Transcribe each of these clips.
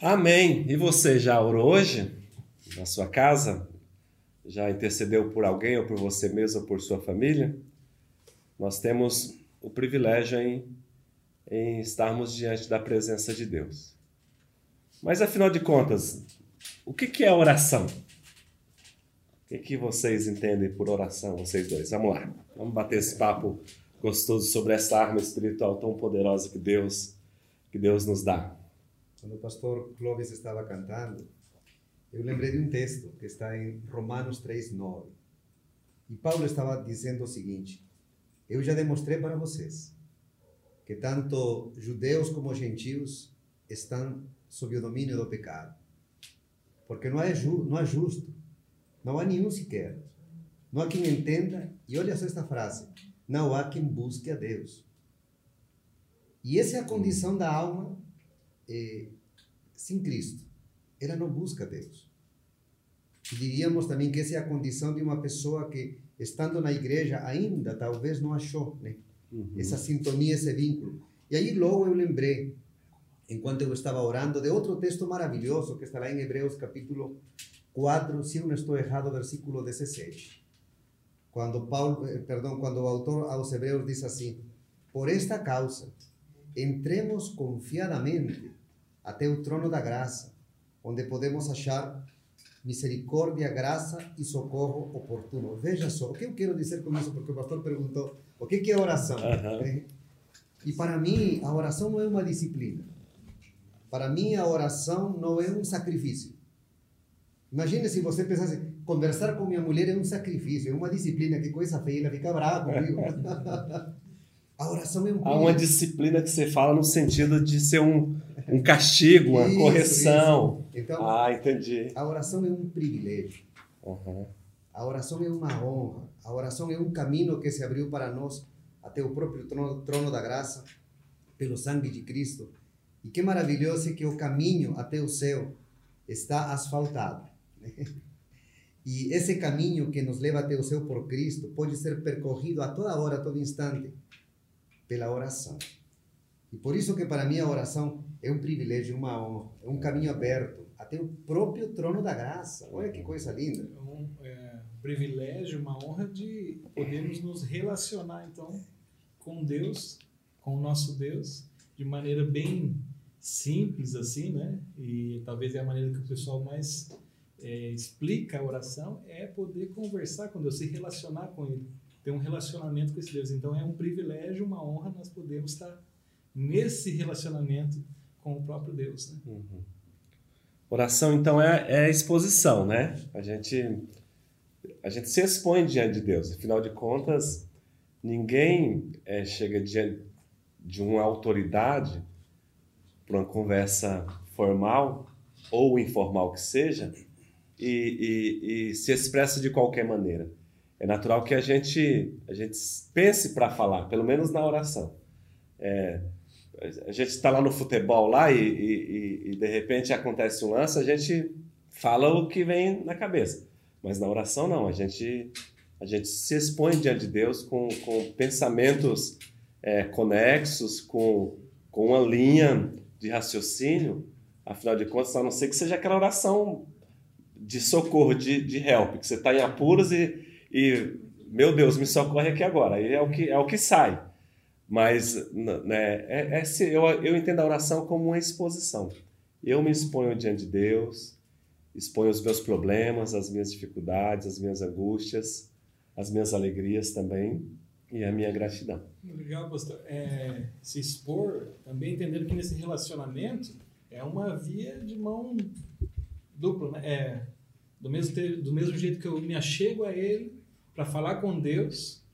Amém. E você já orou hoje na sua casa? Já intercedeu por alguém ou por você mesmo ou por sua família? Nós temos o privilégio em, em estarmos diante da presença de Deus. Mas afinal de contas, o que, que é oração? O que, que vocês entendem por oração, vocês dois? Vamos lá, vamos bater esse papo gostoso sobre essa arma espiritual tão poderosa que Deus, que Deus nos dá. Quando o pastor Clóvis estava cantando, eu lembrei de um texto que está em Romanos 3:9. E Paulo estava dizendo o seguinte: Eu já demonstrei para vocês que tanto judeus como gentios estão sob o domínio do pecado. Porque não é, ju não é justo, não há nenhum sequer. Não há quem entenda, e olha só esta frase: não há quem busque a Deus. E essa é a condição da alma eh, sem Cristo. Ela não busca Deus. E diríamos também que essa é a condição de uma pessoa que, estando na igreja, ainda talvez não achou né? Uhum. essa sintonia, esse vínculo. E aí logo eu lembrei, enquanto eu estava orando, de outro texto maravilhoso que está lá em Hebreus capítulo 4, se eu não estou errado, versículo 16. Quando Paulo, eh, perdão, quando o autor aos Hebreus diz assim: Por esta causa, entremos confiadamente até o trono da graça, onde podemos achar misericórdia, graça e socorro oportuno. Veja só, o que eu quero dizer com isso? Porque o pastor perguntou o que é oração. Uhum. E para mim, a oração não é uma disciplina. Para mim, a oração não é um sacrifício. Imagine se você pensasse, conversar com minha mulher é um sacrifício, é uma disciplina, que coisa feia, ela fica brava comigo. a oração é um... Há uma disciplina que você fala no sentido de ser um, um castigo, uma isso, correção. Isso. Então, ah, entendi. A oração é um privilégio. Uhum. A oração é uma honra. A oração é um caminho que se abriu para nós até o próprio trono, trono da graça, pelo sangue de Cristo. E que maravilhoso é que o caminho até o céu está asfaltado. E esse caminho que nos leva até o céu por Cristo pode ser percorrido a toda hora, a todo instante, pela oração. E por isso que para mim a oração é um privilégio, uma honra, é um caminho aberto até o próprio trono da graça. Olha que coisa linda. É um, é, privilégio, uma honra de podermos nos relacionar então com Deus, com o nosso Deus, de maneira bem simples assim, né? E talvez é a maneira que o pessoal mais é, explica a oração é poder conversar com Deus, se relacionar com Ele, ter um relacionamento com esse Deus. Então é um privilégio, uma honra nós podemos estar nesse relacionamento com o próprio Deus. Né? Uhum. Oração, então, é, é exposição, né? A gente, a gente se expõe diante de Deus. Afinal de contas, ninguém é, chega diante de uma autoridade para uma conversa formal ou informal que seja e, e, e se expressa de qualquer maneira. É natural que a gente, a gente pense para falar, pelo menos na oração. É, a gente está lá no futebol lá e, e, e, de repente acontece um lance, a gente fala o que vem na cabeça. Mas na oração não, a gente, a gente se expõe diante de Deus com, com pensamentos é, conexos, com, com uma linha de raciocínio, afinal de contas, a não ser que seja aquela oração de socorro, de, de help, que você está em apuros e, e, meu Deus, me socorre aqui agora. Aí é o que, é o que sai. Mas né, é, é, eu, eu entendo a oração como uma exposição. Eu me exponho diante de Deus, exponho os meus problemas, as minhas dificuldades, as minhas angústias, as minhas alegrias também e a minha gratidão. Legal, pastor. É, se expor, também entendendo que nesse relacionamento é uma via de mão dupla, né? É, do, mesmo, do mesmo jeito que eu me achego a Ele para falar com Deus,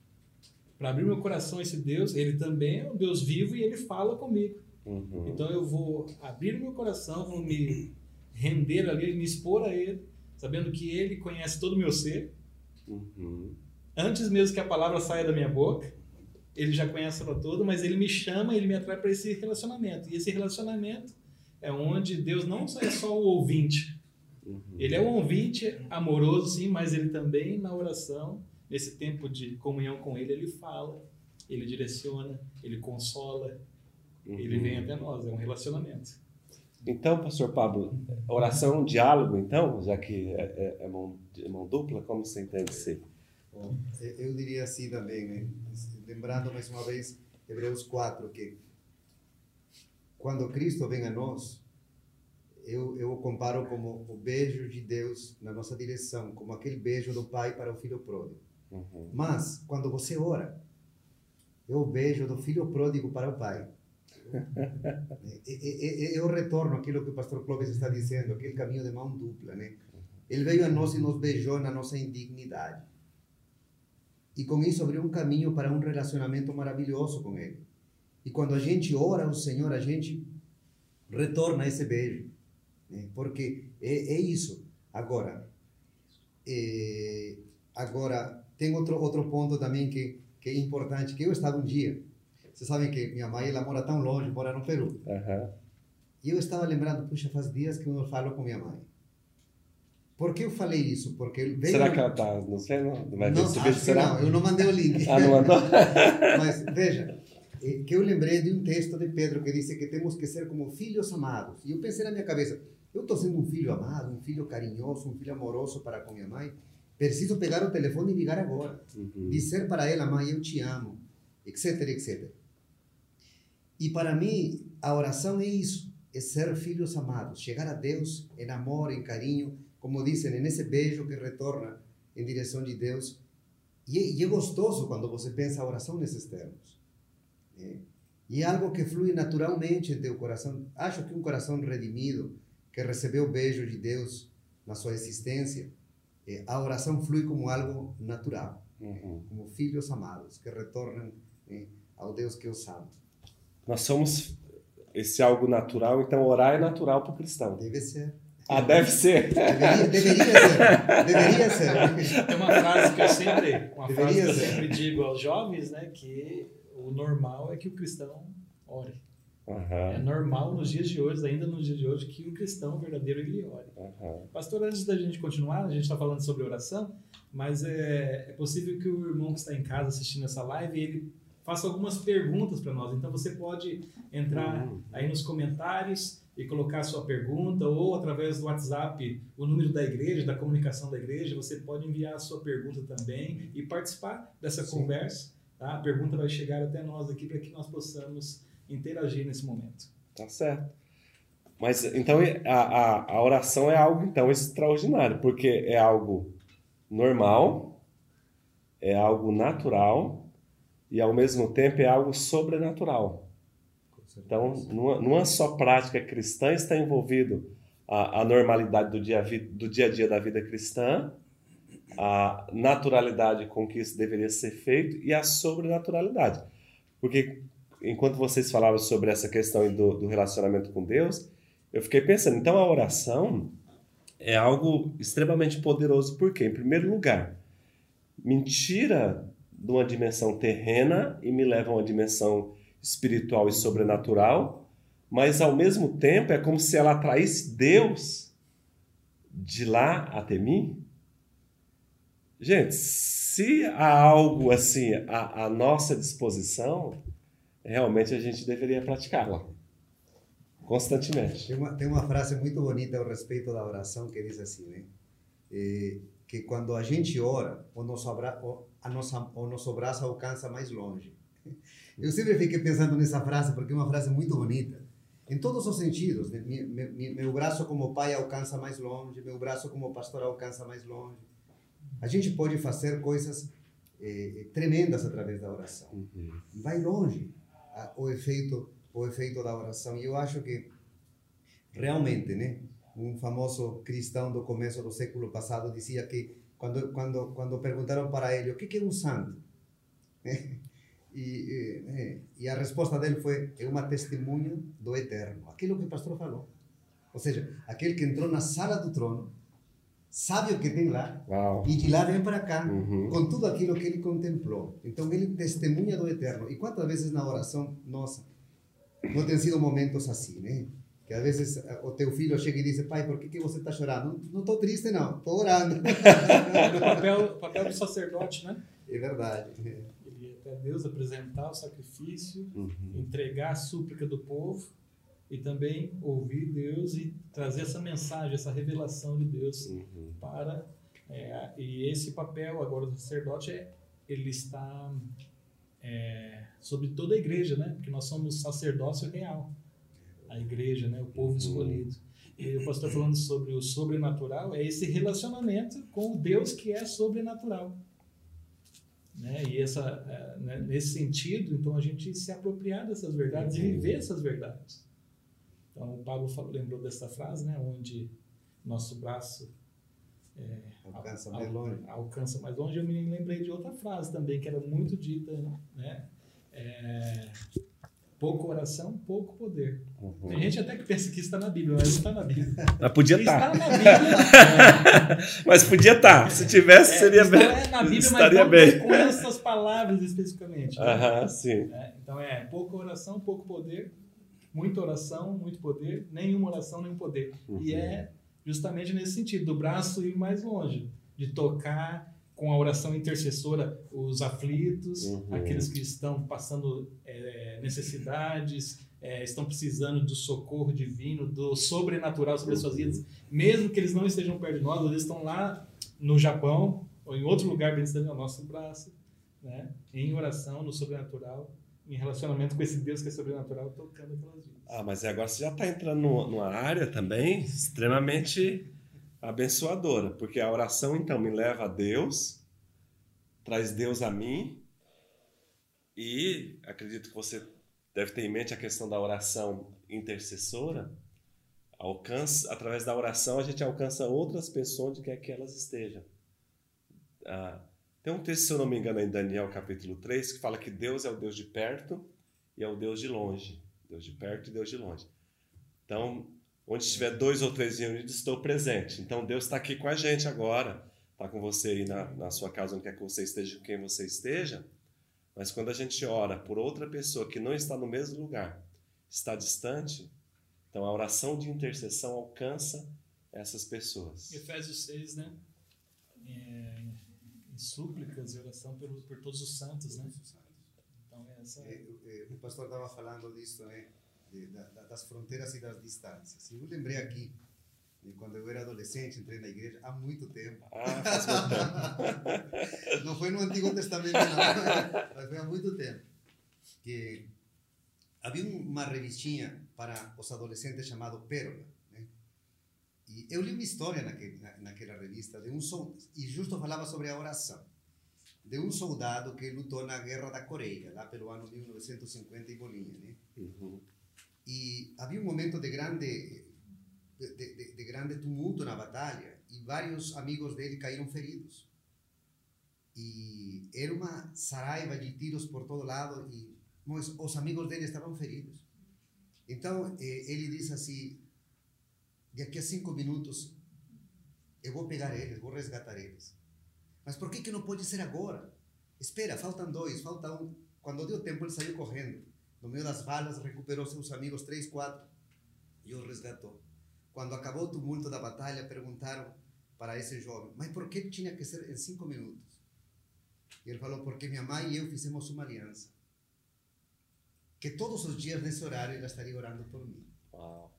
para abrir meu coração a esse Deus, ele também é um Deus vivo e ele fala comigo. Uhum. Então eu vou abrir meu coração, vou me render ali, me expor a ele, sabendo que ele conhece todo o meu ser. Uhum. Antes mesmo que a palavra saia da minha boca, ele já conhece ela toda, mas ele me chama, ele me atrai para esse relacionamento. E esse relacionamento é onde Deus não é só o ouvinte. Uhum. Ele é um ouvinte amoroso, sim, mas ele também na oração nesse tempo de comunhão com Ele, Ele fala, Ele direciona, Ele consola, uhum. Ele vem até nós. É um relacionamento. Então, pastor Pablo, oração é um diálogo, então, já que é, é, é mão, é mão dupla, como você entende ser? Bom, eu diria assim também, né? lembrando mais uma vez Hebreus 4, que quando Cristo vem a nós, eu, eu o comparo como o beijo de Deus na nossa direção, como aquele beijo do pai para o filho pródigo. Uhum. Mas, quando você ora, é o beijo do filho pródigo para o pai. o retorno aquilo que o pastor Clóvis está dizendo, aquele caminho de mão dupla, né? Ele veio a nós e nos beijou na nossa indignidade. E com isso abriu um caminho para um relacionamento maravilhoso com Ele. E quando a gente ora ao Senhor, a gente retorna esse beijo. Né? Porque é, é isso. Agora, é, agora tem outro, outro ponto também que, que é importante, que eu estava um dia, vocês sabem que minha mãe, ela mora tão longe, mora no Peru. Uhum. E eu estava lembrando, puxa, faz dias que eu não falo com minha mãe. Por que eu falei isso? Porque veio... Será que ela está no céu? Não, vai não, acho será? não, eu não mandei o link. ah, não mandou? Mas veja, é que eu lembrei de um texto de Pedro que diz que temos que ser como filhos amados. E eu pensei na minha cabeça, eu estou sendo um filho amado, um filho carinhoso, um filho amoroso para com minha mãe. Preciso pegar o telefone e ligar agora. Uhum. Dizer para ela, mãe, eu te amo, etc, etc. E para mim, a oração é isso, é ser filhos amados, chegar a Deus em amor, em carinho, como dizem, nesse beijo que retorna em direção de Deus. E, é, e é gostoso quando você pensa a oração nesses termos. É. E é algo que flui naturalmente em teu coração. Acho que um coração redimido, que recebeu o beijo de Deus na sua existência, é, a oração flui como algo natural, uhum. como filhos amados que retornam é, ao Deus que os ama. Nós somos esse algo natural, então orar é natural para o cristão. Deve ser. Ah, deve ser. Deveria, deveria ser. Deveria ser. Tem uma frase que eu sempre, uma frase que eu sempre digo aos jovens, né, que o normal é que o cristão ore. Uhum. É normal nos dias de hoje, ainda nos dias de hoje, que o cristão verdadeiro ele ore. Uhum. Pastor, antes da gente continuar, a gente está falando sobre oração, mas é, é possível que o irmão que está em casa assistindo essa live, ele faça algumas perguntas para nós. Então você pode entrar uhum. aí nos comentários e colocar a sua pergunta ou através do WhatsApp, o número da igreja, da comunicação da igreja, você pode enviar a sua pergunta também e participar dessa Sim. conversa. Tá? A pergunta vai chegar até nós aqui para que nós possamos interagir nesse momento. Tá certo. Mas então a, a, a oração é algo então extraordinário, porque é algo normal, é algo natural e ao mesmo tempo é algo sobrenatural. Então, numa, numa só prática cristã está envolvido a, a normalidade do dia, do dia a dia da vida cristã, a naturalidade com que isso deveria ser feito e a sobrenaturalidade. Porque enquanto vocês falavam sobre essa questão do, do relacionamento com Deus, eu fiquei pensando, então a oração é algo extremamente poderoso, porque, em primeiro lugar, me tira de uma dimensão terrena e me leva a uma dimensão espiritual e sobrenatural, mas ao mesmo tempo é como se ela atraísse Deus de lá até mim. Gente, se há algo assim à, à nossa disposição, realmente a gente deveria praticá-la constantemente. Tem uma, tem uma frase muito bonita a respeito da oração que diz assim, né? É, que quando a gente ora, o nosso, abra, o, a nossa, o nosso braço alcança mais longe. Eu sempre fiquei pensando nessa frase porque é uma frase muito bonita. Em todos os sentidos. Né? Meu, meu, meu braço como pai alcança mais longe, meu braço como pastor alcança mais longe. A gente pode fazer coisas eh, tremendas através da oração. Uhum. Vai longe a, o efeito o efeito da oração. E eu acho que realmente, né, um famoso cristão do começo do século passado dizia que quando quando quando perguntaram para ele o que é um santo, E, e, e, a resposta dele foi: é uma testemunha do eterno. Aquilo que o pastor falou. Ou seja, aquele que entrou na sala do trono, sabe o que tem lá, Uau. e de lá vem para cá, uhum. com tudo aquilo que ele contemplou. Então, ele testemunha do eterno. E quantas vezes na oração, nossa, não tem sido momentos assim, né? Que às vezes eh, o teu filho chega e diz: Pai, por que, que você está chorando? Não estou triste, não, estou orando. o papel, papel do sacerdote, né? É verdade até Deus, apresentar o sacrifício, uhum. entregar a súplica do povo e também ouvir Deus e trazer essa mensagem, essa revelação de Deus Uhum. para é, e esse papel agora do sacerdote é ele está é, sobre toda a igreja, né? Porque nós somos sacerdócio real, a igreja, né? O povo Uhum. escolhido. E o pastor falando sobre o sobrenatural é esse relacionamento com o Deus que é sobrenatural. Né? E essa, é, né, nesse sentido, então a gente se apropriar dessas verdades e Uhum. viver essas verdades. Então o Pablo falou- lembrou dessa frase, né? Onde nosso braço é, Alcança al- mais longe. alcança mais longe. Eu me lembrei de outra frase também que era muito dita, né? É, pouco oração, pouco poder. Uhum. Tem gente até que pensa que está na Bíblia, mas não está na Bíblia. Mas podia Está estar. na Bíblia. Mas podia estar. Se tivesse, É, seria está bem. é na Bíblia, mas estaria não bem. com essas palavras especificamente. né? Aham, sim. É, então é pouca oração, pouco poder, muita oração, muito poder, nenhuma oração, nenhum poder. Uhum. E é justamente nesse sentido, do braço ir mais longe, de tocar com a oração intercessora os aflitos, Uhum. aqueles que estão passando é, necessidades, é, estão precisando do socorro divino, do sobrenatural sobre as suas Uhum. vidas, mesmo que eles não estejam perto de nós, eles estão lá no Japão ou em outro lugar bem distante do nosso braço, né? em oração, no sobrenatural, em relacionamento com esse Deus que é sobrenatural, tocando aquelas vidas. Ah, mas agora você já está entrando numa, numa área também extremamente abençoadora, porque a oração então me leva a Deus, traz Deus a mim, e acredito que você deve ter em mente a questão da oração intercessora. Alcança, através da oração a gente alcança outras pessoas onde quer que elas estejam. Ah, tem um texto, se eu não me engano, em Daniel capítulo 3, que fala que Deus é o Deus de perto e é o Deus de longe. Deus de perto e Deus de longe. Então, onde estiver dois ou três reunidos, estou presente. Então, Deus está aqui com a gente agora. Está com você aí na, na sua casa, onde quer que você esteja, com quem você esteja. Mas quando a gente ora por outra pessoa que não está no mesmo lugar, está distante, então a oração de intercessão alcança essas pessoas. Efésios 6, né? É, em súplicas e oração pelo, por todos os santos, né? Então, essa... Eh, eh, o pastor estava falando disso, né? De, da, da- das fronteiras e das distâncias. Eu lembrei aqui, quando eu era adolescente, entrei na igreja há muito tempo. Ah. Não foi no Antigo Testamento, não, mas foi há muito tempo. Que havia um- uma revistinha para os adolescentes chamado Pérola. E eu li uma história naquele, na, naquela revista de um soldado, e justo falava sobre a oração, de um soldado que lutou na Guerra da Coreia, lá pelo ano 1950 e bolinha. Né? Uhum. E havia um momento de grande de, de- de grande tumulto na batalha e vários amigos dele caíram feridos. E era uma saraiva de tiros por todo lado e mas os amigos dele estavam feridos. Então eh, ele disse assim: daqui a cinco minutos eu vou pegar eles, vou resgatar eles. Mas por que que não pode ser agora? Espera, faltam dois, falta um. Quando deu tempo ele saiu correndo. No meio das balas recuperou seus amigos três, quatro e os resgatou. Quando acabou o tumulto da batalha, perguntaram para esse jovem: Mas por que tinha que ser em cinco minutos? E ele falou: Porque minha mãe e eu fizemos uma aliança. Que todos os dias nesse horário ela estaria orando por mim. Uau.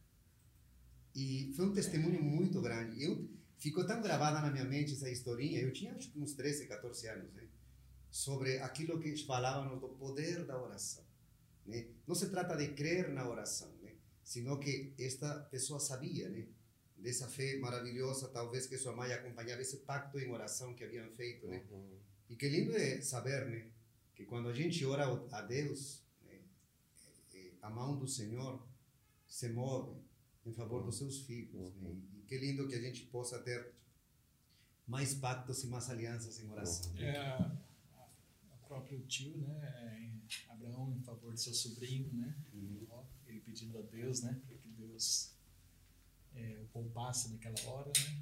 E foi um testemunho muito grande. Eu ficou tão gravada na minha mente essa historinha. Eu tinha acho que uns 13, 14 anos, né? Sobre aquilo que falávamos do poder da oração. Né? Não se trata de crer na oração, né? Sino que esta pessoa sabia, né? Dessa fé maravilhosa, talvez que sua mãe acompanhava esse pacto em oração que haviam feito, né? Uhum. E que lindo é saber, né? Que quando a gente ora a Deus, né? eh, a mão do Senhor se move em favor dos seus filhos. Né? E que lindo que a gente possa ter mais pactos e mais alianças em oração. É a, a- o próprio tio, né? é, Abraão em favor de seu sobrinho, né? Uhum. Ele pedindo a Deus, né? Para que Deus é, o poupasse naquela hora, né?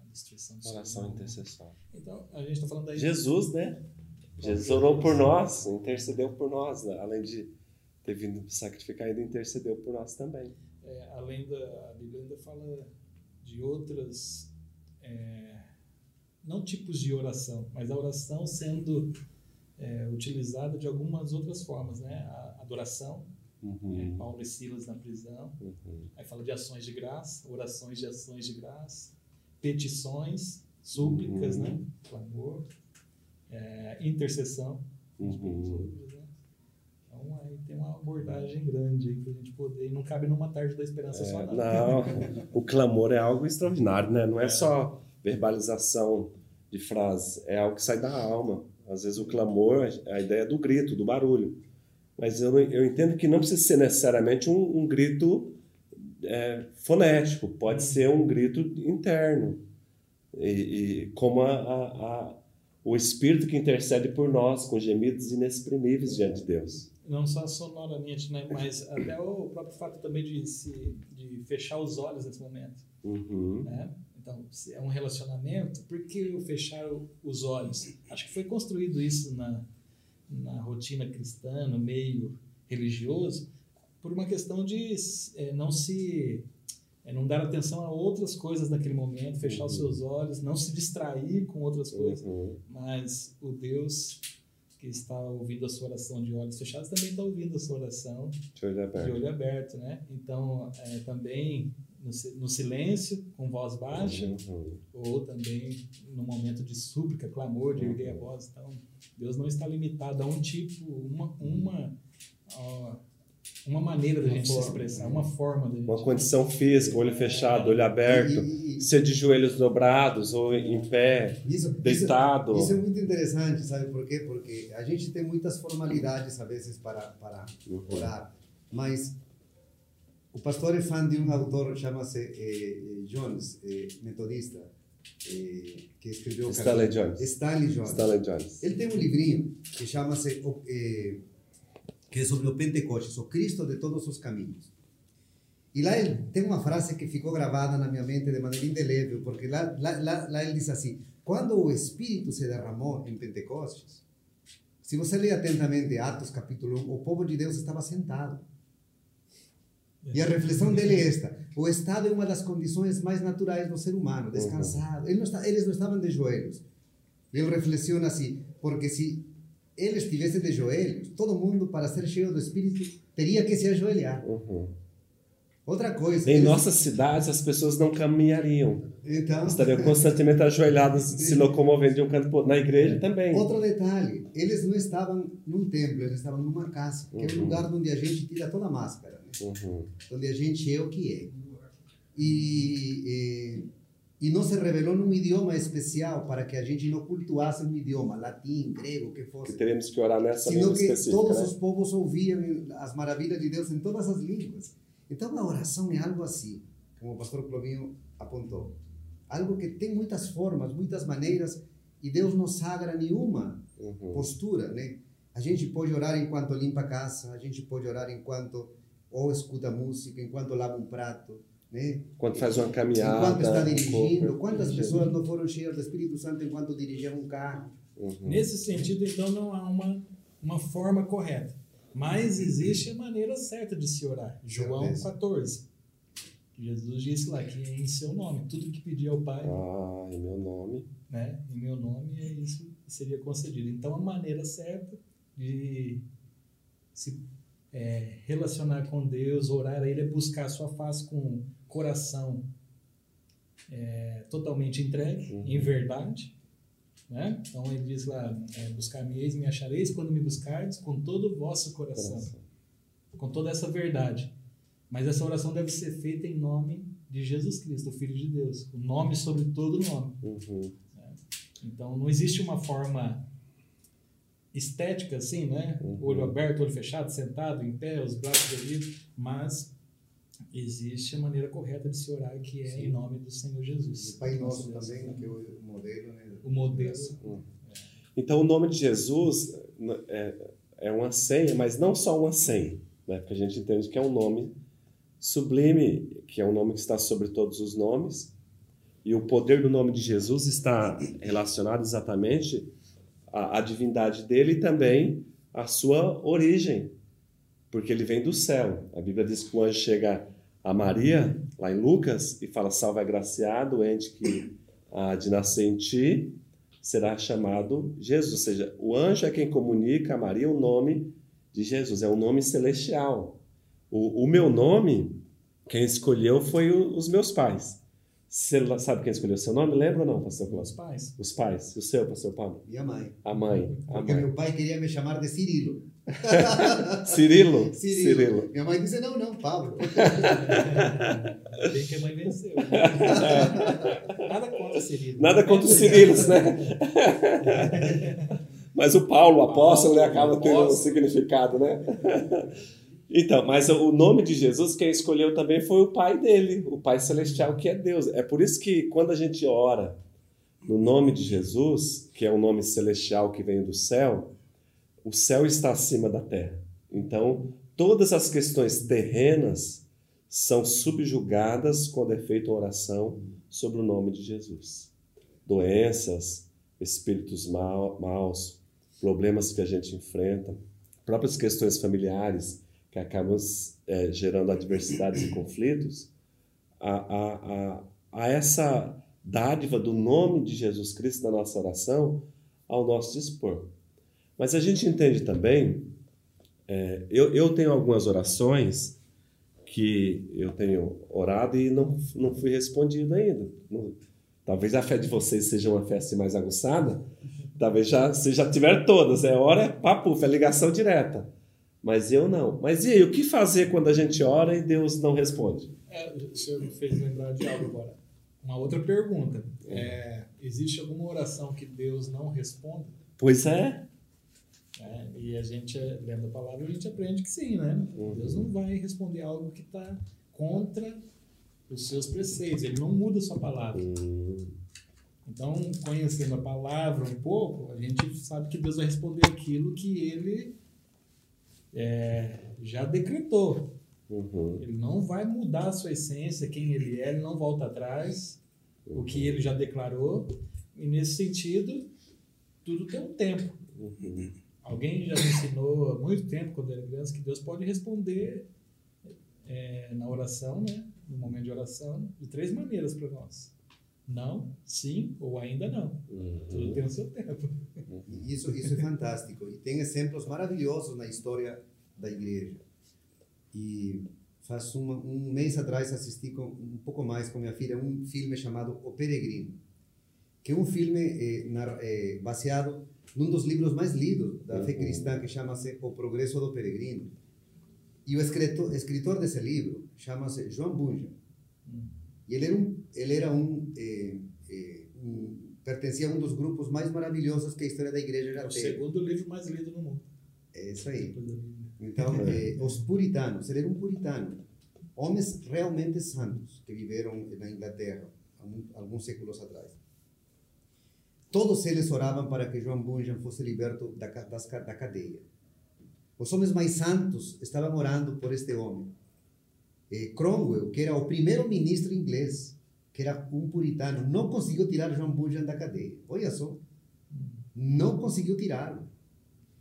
A destruição do seu Oração irmão. intercessória. Então, a gente está falando aí. Jesus, né? Jesus orou por nós, intercedeu por nós, né? além de ter vindo sacrificar, ainda intercedeu por nós também. É, além da a Bíblia ainda fala de outras é, não tipos de oração, mas a oração sendo é, utilizada de algumas outras formas, né? A adoração, Uhum. né? Paulo e Silas na prisão. Uhum. Aí fala de ações de graça, orações de ações de graça, petições, súplicas, Uhum. né? Clamor, é, intercessão. Uhum. Então aí tem uma abordagem grande aí pra gente poder. E não cabe numa tarde da esperança só, É, não. o clamor é algo extraordinário, né? Não é só verbalização de frases, é algo que sai da alma. Às vezes o clamor, a ideia é do grito, do barulho. Mas eu, eu entendo que não precisa ser necessariamente um, um grito é, fonético, pode ser um grito interno. E, e como a, a- a- o Espírito que intercede por nós, com gemidos inexprimíveis diante de Deus. Não só sonoramente, né? Mas até o próprio fato também de, se, de fechar os olhos nesse momento. Uhum. né? Então, se é um relacionamento, por que eu fechar os olhos? Acho que foi construído isso na, na rotina cristã, no meio religioso, por uma questão de é, não se é, não dar atenção a outras coisas naquele momento, fechar os seus olhos, não se distrair com outras coisas, Uhum. mas o Deus que está ouvindo a sua oração de olhos fechados também está ouvindo a sua oração Deixa eu olhar de olho aberto, né? Então, é, também no, no silêncio, com voz baixa, Uhum. ou também no momento de súplica, clamor, de erguer a voz. Então, Deus não está limitado a um tipo, uma, uma, ó, uma maneira da gente forma, se expressar, né? uma forma da gente. Uma condição física, olho fechado, olho aberto, E- e- ser de joelhos dobrados ou em pé, Isso, deitado. Isso, isso é muito interessante, sabe por quê? Porque a gente tem muitas formalidades, a vezes, para, para Uhum. orar. Mas o pastor é fã de um autor, chama-se eh, eh, Jones, eh, metodista, eh, que escreveu... Stanley Jones. Stanley Jones. Stanley Jones. Ele tem um livrinho que chama-se, eh, que é sobre o Pentecostes, o Cristo de todos os caminhos. E lá ele tem uma frase que ficou gravada na minha mente de maneira indelével, porque lá, lá, lá, lá ele diz assim: quando o Espírito se derramou em Pentecostes, se você ler atentamente Atos capítulo 1, o povo de Deus estava sentado. E a reflexão dele é esta: o estado é uma das condições mais naturais do ser humano, descansado. Ele não está, eles não estavam de joelhos. Ele reflexiona assim: porque se eles estivessem de joelhos, todo mundo, para ser cheio do Espírito, teria que se ajoelhar. Uhum. Outra coisa. Em nossas cidades, as pessoas não caminhariam. então, Estariam constantemente ajoelhadas, se locomovendo de um canto para. Na igreja também. Outro detalhe: eles não estavam num templo, eles estavam numa casa, que é o Uhum. lugar onde a gente tira toda a máscara, né? Uhum. onde a gente é o que é. E, e, e não se revelou num idioma especial para que a gente não cultuasse um idioma, latim, grego, que Que fosse. teríamos que orar nessa Sino língua que todos né? os povos ouviam as maravilhas de Deus em todas as línguas. Então a oração é algo assim, como o pastor Clovinho apontou. Algo que tem muitas formas, muitas maneiras, e Deus não sagra nenhuma Uhum. postura, né? A gente pode orar enquanto limpa a casa, a gente pode orar enquanto ou escuta música, enquanto lava um prato, né? Quando faz uma caminhada. enquanto está dirigindo. Quantas pessoas não foram cheias do Espírito Santo enquanto dirigiam um carro? Uhum. Nesse sentido, então, não há uma, uma forma correta. Mas existe a maneira certa de se orar. João Certeza. 14. Jesus disse lá que é em seu nome, tudo que pedir ao Pai, Ah, em meu nome. né, em meu nome, é isso seria concedido. Então, a maneira certa de se é, relacionar com Deus, orar a Ele, é buscar a sua face com coração é, totalmente entregue, Uhum. em verdade. Né? Então, ele diz lá, é, buscar-me eis, me achareis, quando me buscardes, com todo o vosso coração com toda essa verdade. Mas essa oração deve ser feita em nome de Jesus Cristo, o Filho de Deus. O nome sobre todo nome. Uhum. Então não existe uma forma estética assim, né? Uhum. Olho aberto, olho fechado, sentado, em pé, os braços erguidos, mas existe a maneira correta de se orar que é em nome do Senhor Jesus. O Pai Nosso também, que é o modelo, né? O modelo. Então, o nome de Jesus é, é uma senha, mas não só uma senha, né? porque a gente entende que é um nome sublime, que é um nome que está sobre todos os nomes, e o poder do nome de Jesus está relacionado exatamente à, à divindade dele e também à sua origem, porque ele vem do céu. A Bíblia diz que o anjo chega a Maria, lá em Lucas, e fala: Salve agraciado, ente que há de nascer em ti será chamado Jesus. Ou seja, o anjo é quem comunica a Maria o nome de Jesus, é um nome celestial. O, o meu nome, quem escolheu foi o, os meus pais. Você sabe quem escolheu seu nome? Lembra ou não, pastor Os Cláudio? pais. Os pais. E o seu, pastor Paulo? Minha mãe. A mãe. A Porque mãe. meu pai queria me chamar de Cirilo. Cirilo? Cirilo. Minha mãe disse, não, não, Pablo. Bem que a mãe venceu. Nada contra Cirilo. Nada contra os Cirilos, né? Mas o Paulo, o apóstolo, ele acaba tendo um significado, né? Então, mas o nome de Jesus, quem escolheu também foi o Pai dele, o Pai Celestial, que é Deus. É por isso que quando a gente ora no nome de Jesus, que é um nome celestial que vem do céu, o céu está acima da terra. Então, todas as questões terrenas são subjugadas quando é feita uma oração sobre o nome de Jesus. Doenças, espíritos mau- maus, problemas que a gente enfrenta, próprias questões familiares que acabam eh, gerando adversidades e conflitos, a, a, a, a essa dádiva do nome de Jesus Cristo na nossa oração ao nosso dispor. Mas a gente entende também, eh, eu, eu tenho algumas orações que eu tenho orado e não, não fui respondido ainda. Não- talvez a fé de vocês seja uma fé assim mais aguçada, talvez já, você já tiver todas, é hora, papo, é ligação direta. Mas eu não. Mas e aí, o que fazer quando a gente ora e Deus não responde? É, o senhor me fez lembrar de algo agora. Uma outra pergunta. É, existe alguma oração que Deus não responda? Pois é. É, e a gente, lendo a palavra, a gente aprende que sim, né? Uhum. Deus não vai responder algo que está contra os seus preceitos. Ele não muda a sua palavra. Hum, Então, conhecendo a palavra um pouco, a gente sabe que Deus vai responder aquilo que ele é, já decretou. uhum, Ele não vai mudar a sua essência, quem ele é, ele não volta atrás, o que ele já declarou. E nesse sentido, tudo tem um tempo. uhum. Alguém já me ensinou há muito tempo, quando era criança, que Deus pode responder é, na oração, né? no momento de oração, de três maneiras para nós: não, sim ou ainda não. Tudo uhum. tem o seu tempo. Isso, isso é fantástico. E tem exemplos maravilhosos na história da igreja. E faz uma, um mês atrás assisti com, um pouco mais com minha filha um filme chamado O Peregrino, que é um filme eh, nar- eh, baseado num dos livros mais lidos da fé Uhum. cristã, que chama-se O Progresso do Peregrino. E o escritor, escritor desse livro chama-se João Bunyan. E ele era um, ele era um, eh, eh, um pertencia a um dos grupos mais maravilhosos que a história da igreja É já o teve. segundo livro mais lido no mundo. É isso aí. Então, eh, os puritanos, ele era um puritano, homens realmente santos que viveram na Inglaterra alguns séculos atrás. Todos eles oravam para que João Bunyan fosse liberto da, das da cadeia. Os homens mais santos estavam orando por este homem. Eh, Cromwell, que era o primeiro ministro inglês, que era um puritano, não conseguiu tirar João Bunyan da cadeia. Olha só, não conseguiu tirá-lo.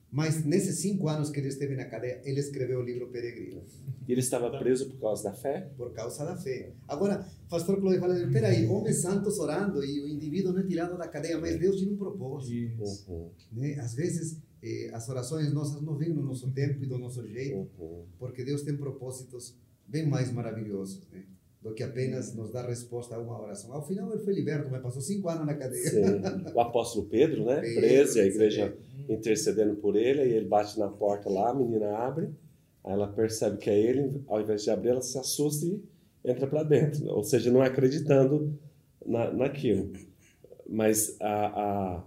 Mas nesses cinco anos que ele esteve na cadeia, ele escreveu o livro Peregrino, E ele estava preso por causa da fé? por causa da fé. Agora, pastor Chloe fala, peraí, homens santos orando e o indivíduo não é tirado da cadeia, mas Deus tinha um propósito. Isso. Uhum, Né? Às vezes, eh, as orações nossas não vêm no nosso tempo e do nosso jeito, uhum. porque Deus tem propósitos bem mais maravilhosos né? Do que apenas nos dar resposta a uma oração. Ao final, ele foi liberto, mas passou cinco anos na cadeia. Sim. O apóstolo Pedro, né? Pedro, Preso, e a igreja intercedendo por ele, aí ele bate na porta lá, a menina abre, aí ela percebe que é ele, ao invés de abrir, ela se assusta e entra para dentro, ou seja, não acreditando na, naquilo. Mas a, a,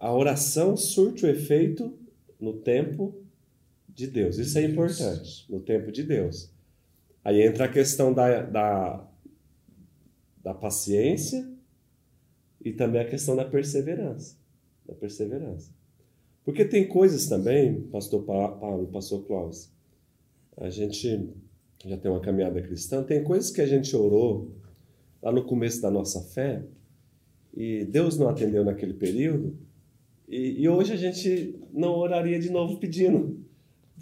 a oração surte o efeito no tempo de Deus, isso é importante, no tempo de Deus. Aí entra a questão da, da, da paciência e também a questão da perseverança. Da perseverança. Porque tem coisas também, pastor Pa- Paulo, pastor Klaus, a gente já tem uma caminhada cristã, tem coisas que a gente orou lá no começo da nossa fé e Deus não atendeu naquele período e, e hoje a gente não oraria de novo pedindo.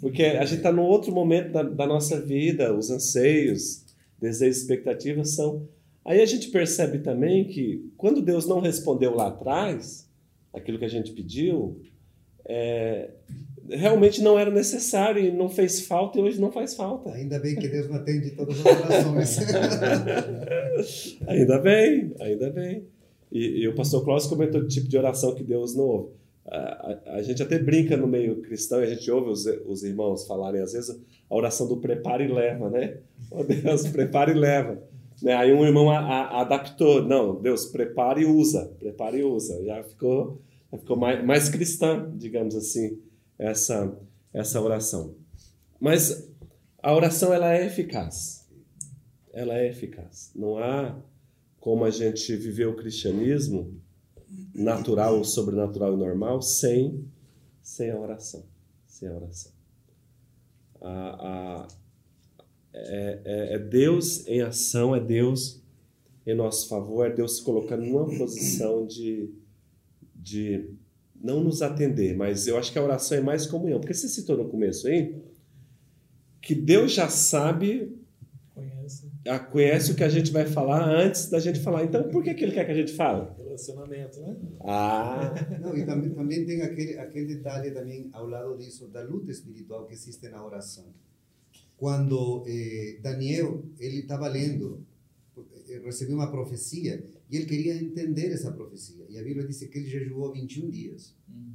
Porque a gente está num outro momento da, da nossa vida, os anseios, desejos, expectativas são Aí a gente percebe também que quando Deus não respondeu lá atrás, aquilo que a gente pediu, é, realmente não era necessário e não fez falta e hoje não faz falta. Ainda bem que Deus não atende todas as orações. ainda bem, ainda bem. E, e o pastor Klaus comentou do tipo de oração que Deus não ouve. A, a, gente até brinca no meio cristão e a gente ouve os, os irmãos falarem às vezes a oração do prepara e leva, né? Oh Deus, prepara e leva. Né? Aí um irmão a, a, adaptou, não, Deus, prepara e usa, prepara e usa. Já ficou, já ficou mais, mais cristã, digamos assim, essa, essa oração. Mas a oração ela é eficaz. Ela é eficaz. Não há como a gente viver o cristianismo natural, sobrenatural e normal sem, sem a oração. Sem a oração. A, a, é, é, é Deus em ação, é Deus em nosso favor, é Deus se colocando numa posição de, de não nos atender, mas eu acho que a oração é mais comunhão, porque você citou no começo aí que Deus já sabe conhece. o que a gente vai falar antes da gente falar. Então, por que, que ele quer que a gente fale? Relacionamento, né? Ah! Não, e também, também tem aquele, aquele detalhe também ao lado disso, da luta espiritual que existe na oração. Quando eh, Daniel, ele estava lendo, eh, recebeu uma profecia, e ele queria entender essa profecia. E a Bíblia diz que ele jejuou 21 dias. Uhum.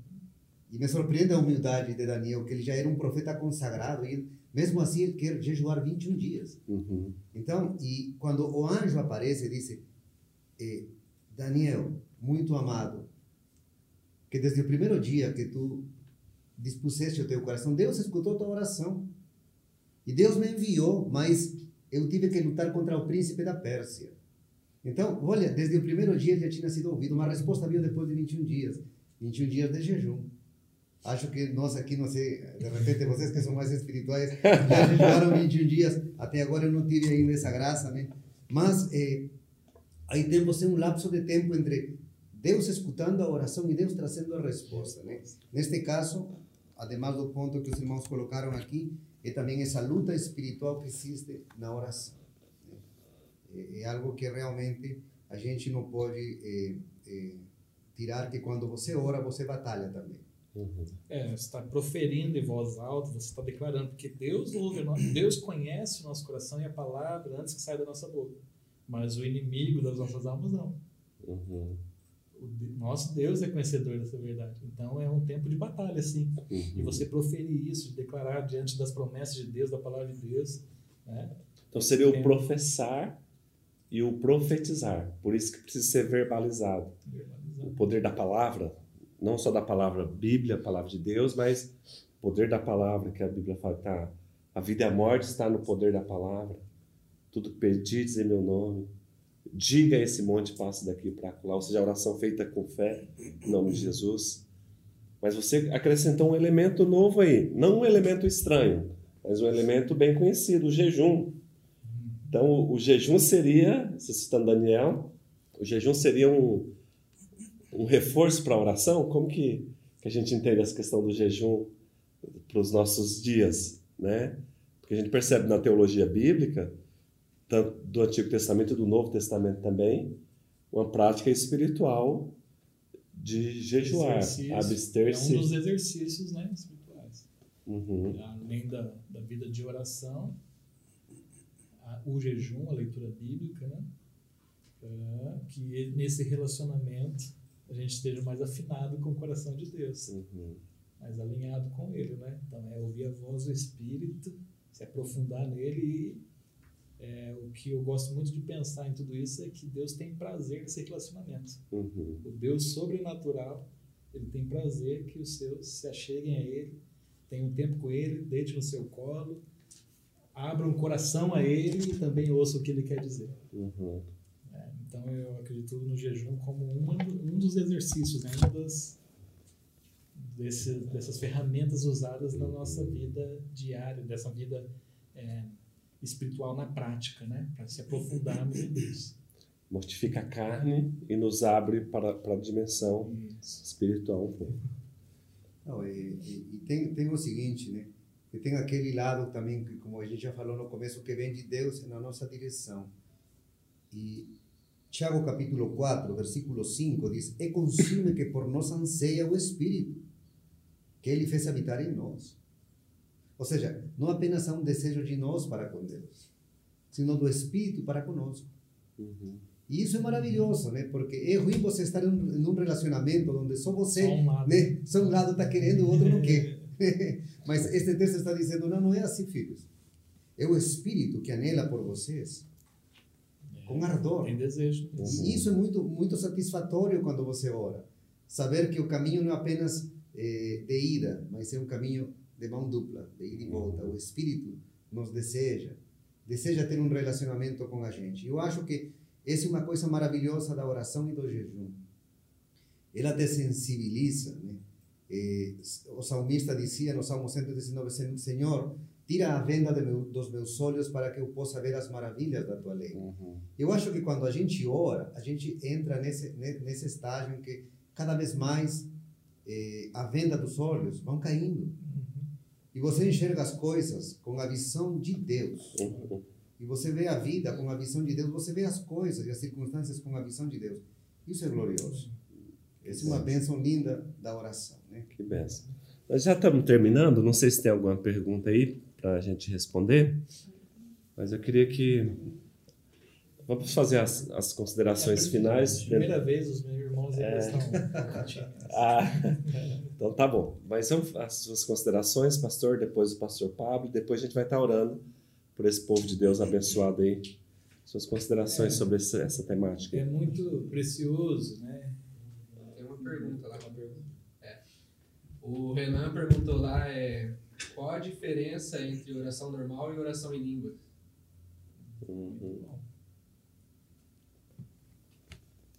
E me surpreende a humildade de Daniel, que ele já era um profeta consagrado, e ele, mesmo assim, ele quer jejuar 21 dias. Uhum. Então, e quando o anjo aparece, diz: eh, Daniel, muito amado, que desde o primeiro dia que tu dispuseste o teu coração, Deus escutou a tua oração. E Deus me enviou, mas eu tive que lutar contra o príncipe da Pérsia. Então, olha, desde o primeiro dia ele já tinha sido ouvido. Uma resposta veio depois de 21 dias 21 dias de jejum. Acho que nós aqui, não sei, de repente vocês que são mais espirituais, já jejuaram 21 dias. Até agora eu não tive ainda essa graça, né? Mas eh, aí tem você um lapso de tempo entre Deus escutando a oração e Deus trazendo a resposta, né? Neste caso, además do ponto que os irmãos colocaram aqui, é também essa luta espiritual que existe na oração. Né? É, é, algo que realmente a gente não pode é, é, tirar, que quando você ora, você batalha também. Uhum. É, você está proferindo em voz alta, você está declarando, porque Deus ouve, Deus conhece o nosso coração e a palavra antes que saia da nossa boca. Mas o inimigo das nossas almas não. Uhum. O nosso Deus é conhecedor dessa verdade. Então é um tempo de batalha, sim. Uhum. E você proferir isso, declarar diante das promessas de Deus, da palavra de Deus. Né? Então seria o professar e o profetizar. Por isso que precisa ser verbalizado. verbalizado. O poder da palavra, não só da palavra Bíblia, palavra de Deus, mas o poder da palavra que a Bíblia fala, tá, a vida e a morte está no poder da palavra. Tudo que pedides em meu nome, diga esse monte, passe daqui para lá, ou seja, a oração feita com fé, em nome de Jesus. Mas você acrescentou um elemento novo aí, não um elemento estranho, mas um elemento bem conhecido, o jejum. Então, o, o jejum seria, se citando Daniel, o jejum seria um, um reforço para a oração? Como que, que a gente entende essa questão do jejum para os nossos dias, né? Porque a gente percebe na teologia bíblica tanto do Antigo Testamento e do Novo Testamento também, uma prática espiritual de jejuar, abster-se. É um dos exercícios né, espirituais. Uhum. Além da, da vida de oração, a, o jejum, a leitura bíblica, né? É, que nesse relacionamento a gente esteja mais afinado com o coração de Deus, uhum. mais alinhado com Ele, né? Então é ouvir a voz do Espírito, se aprofundar nele e é, o que eu gosto muito de pensar em tudo isso é que Deus tem prazer nesse relacionamento. Uhum. O Deus sobrenatural, ele tem prazer que os seus se acheguem a Ele, tenham tempo com Ele, deite no seu colo, abram o coração a Ele e também ouçam o que Ele quer dizer. Uhum. Então eu acredito no jejum como uma, um dos exercícios, né? uma das desse, dessas ferramentas usadas na nossa vida diária, dessa vida é, espiritual na prática, né? Para se aprofundarmos em Deus. Mortifica a carne e nos abre para, para a dimensão Isso. espiritual um pouco. Não, e, e, e, tem, tem o seguinte, né? Que tem aquele lado também, que, como a gente já falou no começo, que vem de Deus na nossa direção. E Tiago capítulo 4, versículo 5 diz: É consume que por nós anseia o Espírito que Ele fez habitar em nós. Ou seja, não apenas há um desejo de nós para com Deus, sino do Espírito para conosco. Uhum. E isso é maravilhoso, né? Porque é ruim você estar em um, em um relacionamento onde só você, Só um lado. né? Só um lado está querendo, o outro não quer. Mas este texto está dizendo, não, não é assim, filhos. É o Espírito que anela por vocês, com ardor. Tem desejo. E isso é muito, muito satisfatório quando você ora. Saber que o caminho não é apenas eh, de ida, mas é um caminho de mão dupla, de ida e volta. O Espírito nos deseja, deseja ter um relacionamento com a gente. Eu acho que essa é uma coisa maravilhosa da oração e do jejum. Ela te sensibiliza, né? Eh, o salmista dizia no Salmo 119, Senhor, tira a venda de meu, dos meus olhos para que eu possa ver as maravilhas da tua lei. Uhum. Eu acho que quando a gente ora, a gente entra nesse, ne- nesse estágio em que cada vez mais eh, a venda dos olhos vão caindo. E você enxerga as coisas com a visão de Deus. Uhum. E você vê a vida com a visão de Deus. Você vê as coisas e as circunstâncias com a visão de Deus. Isso é glorioso. Essa é uma bênção linda da oração. Né? Que benção. Nós já estamos terminando, não sei se tem alguma pergunta aí para a gente responder, mas eu queria que. Vamos fazer as, as considerações finais. Primeira vez os meus irmãos É. estão. Ah, então tá bom. Mas são as suas considerações, pastor, depois o pastor Pablo, depois a gente vai estar orando por esse povo de Deus abençoado aí. Suas considerações É. sobre essa, essa temática. É muito precioso, né? Tem uma pergunta lá. É. O Renan perguntou lá é, qual a diferença entre oração normal e oração em línguas? Uhum.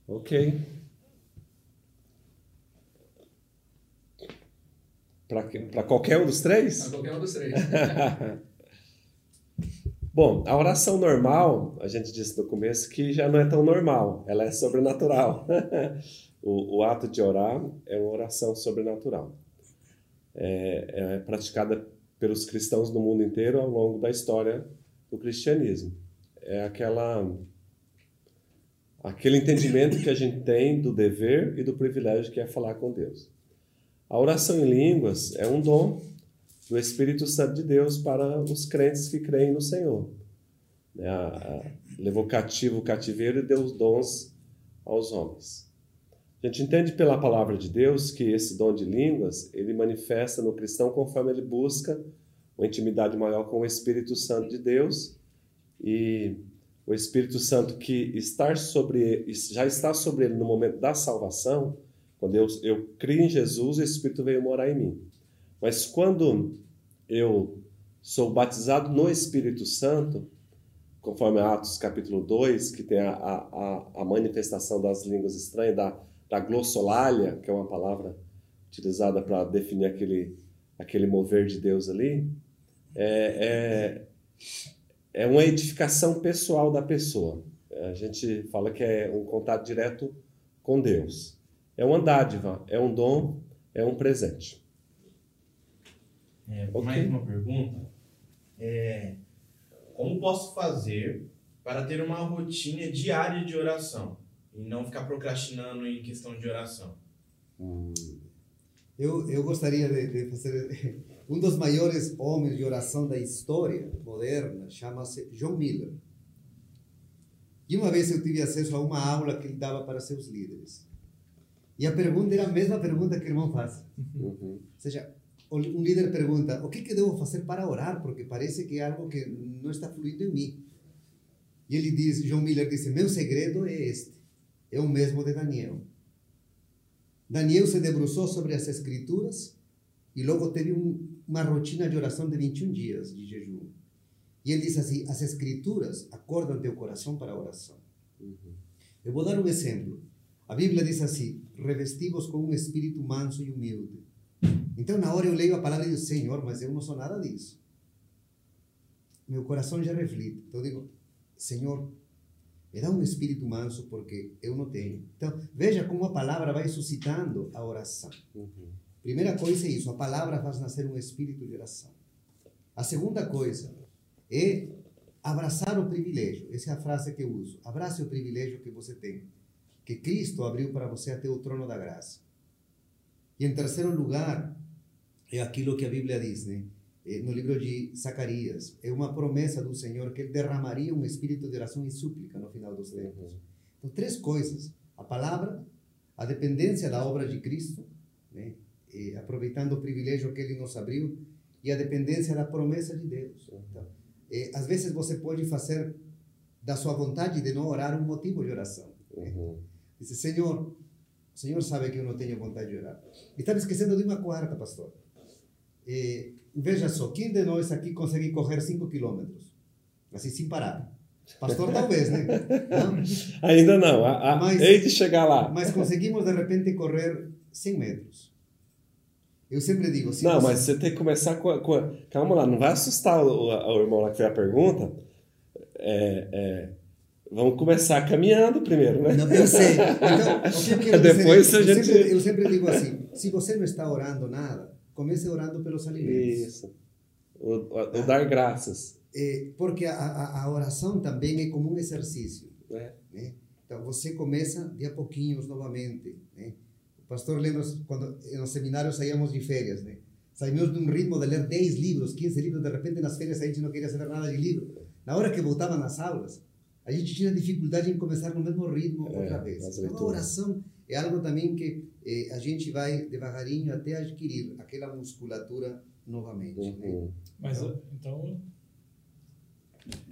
Ok. Para qualquer um dos três? Para qualquer um dos três. Bom, a oração normal, a gente disse no começo que já não é tão normal, ela é sobrenatural. o, o ato de orar é uma oração sobrenatural. É, é praticada pelos cristãos no mundo inteiro ao longo da história do cristianismo. É aquela aquele entendimento que a gente tem do dever e do privilégio que é falar com Deus. A oração em línguas é um dom do Espírito Santo de Deus para os crentes que creem no Senhor. A- levou cativo o cativeiro e deu os dons aos homens. A gente entende pela palavra de Deus que esse dom de línguas ele manifesta no cristão conforme ele busca uma intimidade maior com o Espírito Santo de Deus e o Espírito Santo que estar sobre já está sobre ele no momento da salvação, quando eu, eu crio em Jesus, o Espírito veio morar em mim. Mas quando eu sou batizado no Espírito Santo, conforme Atos capítulo 2, que tem a, a, a manifestação das línguas estranhas, da, da glossolalia, que é uma palavra utilizada para definir aquele, aquele mover de Deus ali, é, é, é uma edificação pessoal da pessoa. A gente fala que é um contato direto com Deus. É uma dádiva, é um dom, é um presente. É, Ok. Mais uma pergunta. É, como posso fazer para ter uma rotina diária de oração e não ficar procrastinando em questão de oração? Eu, eu gostaria de, de fazer. Um dos maiores homens de oração da história moderna chama-se John Miller. E uma vez eu tive acesso a uma aula que ele dava para seus líderes. E a pergunta era a mesma pergunta que o irmão faz. Uhum. Ou seja, um líder pergunta: o que, que devo fazer para orar? Porque parece que é algo que não está fluindo em mim. E ele diz: John Miller disse, meu segredo é este, é o mesmo de Daniel. Daniel se debruçou sobre as Escrituras e logo teve um, uma rotina de oração de 21 dias de jejum. E ele diz assim: as Escrituras acordam teu coração para a oração. Eu vou dar um exemplo. A Bíblia diz assim: revestivos com um espírito manso e humilde. Então, na hora eu leio a palavra e digo: Senhor, mas eu não sou nada disso. Meu coração já reflete. Então, eu digo: Senhor, me dá um espírito manso porque eu não tenho. Então, veja como a palavra vai suscitando a oração. Uhum. Primeira coisa é isso: a palavra faz nascer um espírito de oração. A segunda coisa é abraçar o privilégio. Essa é a frase que eu uso. Abrace o privilégio que você tem, que Cristo abriu para você até o trono da graça. E em terceiro lugar, é aquilo que a Bíblia diz, né? Eh, No livro de Zacarias, é uma promessa do Senhor que ele derramaria um espírito de oração e súplica no final dos tempos. Então, três coisas: a palavra, a dependência da obra de Cristo, né? Aproveitando o privilégio que ele nos abriu, e a dependência da promessa de Deus. Então, eh, às vezes você pode fazer da sua vontade de não orar um motivo de oração. né? Uhum. Dice, Senhor, o Senhor sabe que eu não tenho vontade de orar. E estava esquecendo de uma quarta, pastor. Eh, veja só, quem de nós aqui consegue correr 5 quilômetros? Assim, sem parar. Pastor, talvez, né? Não? Ainda não. A, a, Mas- Hei de chegar lá. Mas conseguimos, de repente, correr 100 metros. Eu sempre digo... Se Não, você- mas você tem que começar com, a- com a- Calma lá, não vai assustar o, o- irmão lá que fez a pergunta. É, é, vamos começar caminhando primeiro, né? Não, eu sei. Então, o que eu quero Depois dizer, é, a eu, gente- sempre, eu sempre digo assim, se você não está orando nada, comece orando pelos alimentos. Isso. O, o- o dar graças. É, porque a, a, a oração também é como um exercício. né? né? Então você começa de a pouquinhos novamente. Né? O pastor lembra quando nos seminários saíamos de férias, né? Saímos de um ritmo de ler 10 livros, 15 livros, de repente nas férias a gente não queria saber nada de livro. Na hora que voltava nas aulas, a gente tinha dificuldade em começar no mesmo ritmo É, outra vez. Então a oração é algo também que eh, a gente vai devagarinho até adquirir aquela musculatura novamente. Né? Uhum. Mas então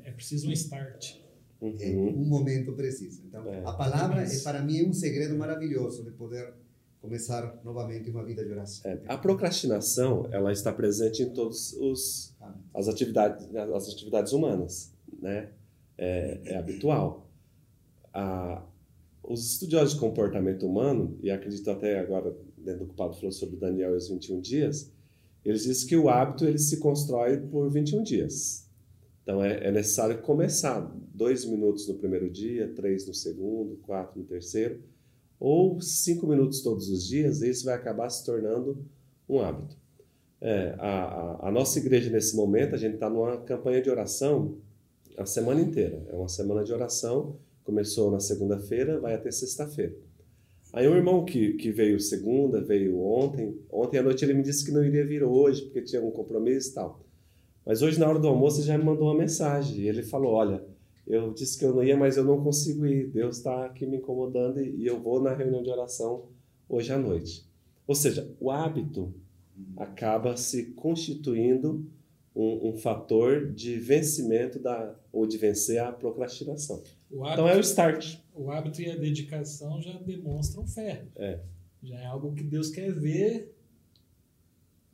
é preciso um start. É Uhum. um momento preciso. Então, É. a palavra, é, para mim, é um segredo maravilhoso de poder começar novamente uma vida de oração. É, a procrastinação ela está presente em todas os as atividades as atividades humanas, né? É, é habitual. A, os estudiosos de comportamento humano e acredito até agora dentro do que o Pablo falou sobre Daniel e os 21 dias, eles dizem que o hábito ele se constrói por 21 dias. Então é, é necessário começar dois minutos no primeiro dia, três no segundo, quatro no terceiro, ou cinco minutos todos os dias. E isso vai acabar se tornando um hábito. É, a, a, a nossa igreja nesse momento a gente está numa campanha de oração a semana inteira. É uma semana de oração. Começou na segunda-feira, vai até sexta-feira. Aí um irmão que, que veio segunda, veio ontem. Ontem à noite ele me disse que não iria vir hoje, porque tinha algum compromisso e tal. Mas hoje, na hora do almoço, ele já me mandou uma mensagem. Ele falou: Olha, eu disse que eu não ia, mas eu não consigo ir. Deus está aqui me incomodando e eu vou na reunião de oração hoje à noite. Ou seja, o hábito acaba se constituindo um, um fator de vencimento da, ou de vencer a procrastinação. O Então é o hábito, start. o hábito e a dedicação já demonstram fé. É. Já é algo que Deus quer ver.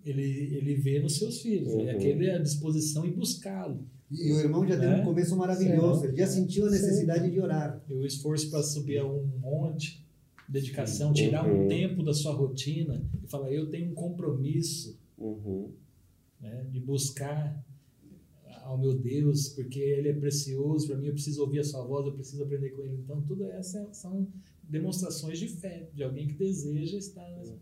Ele, ele vê nos seus filhos. Uhum. É aquele a disposição em buscá-lo. E o irmão já teve É. um começo maravilhoso, Sim. ele já sentiu a necessidade de orar. E o esforço para subir a um monte, dedicação, tirar um Uhum. tempo da sua rotina e falar: eu tenho um compromisso Uhum. Né, de buscar ao meu Deus, porque Ele é precioso para mim, eu preciso ouvir a sua voz, eu preciso aprender com Ele. Então, tudo essas são demonstrações de fé, de alguém que deseja estar. né?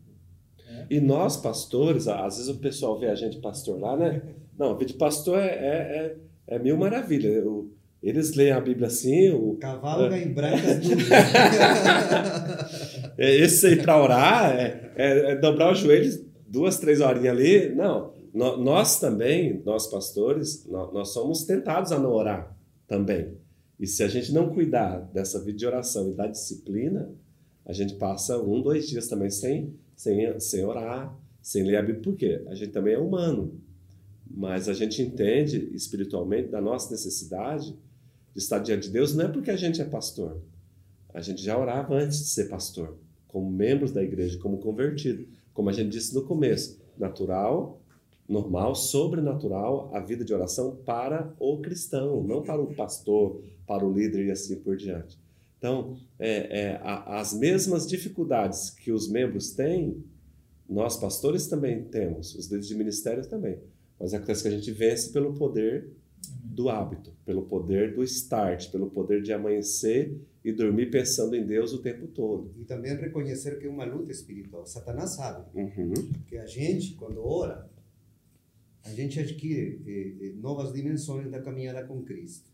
E nós, pastores, às vezes o pessoal vê a gente pastor lá, né? Não, ver de pastor é, é, é, é mil maravilha. Eu- eles leem a Bíblia assim, o, Cavalga em brancas nuvens. é, esse aí para orar é, é- é dobrar os joelhos duas, três horinhas ali. Não, nó- nós também, nós pastores, nó- nós somos tentados a não orar também. E se a gente não cuidar dessa vida de oração e da disciplina, a gente passa um, dois dias também sem, sem, sem orar, sem ler a Bíblia. Por quê? A gente também é humano. Mas a gente entende espiritualmente da nossa necessidade de estar diante de Deus, não é porque a gente é pastor. A gente já orava antes de ser pastor, como membros da igreja, como convertido. Como a gente disse no começo, natural, normal, sobrenatural, a vida de oração para o cristão, não para o pastor, para o líder e assim por diante. Então, é, é, a- as mesmas dificuldades que os membros têm, nós pastores também temos, os líderes de ministério também. Mas acontece que a gente vence pelo poder do hábito, pelo poder do start, pelo poder de amanhecer e dormir pensando em Deus o tempo todo. E também reconhecer que é uma luta espiritual. Satanás sabe Uhum. que a gente, quando ora, a gente adquire eh, eh, novas dimensões da caminhada com Cristo.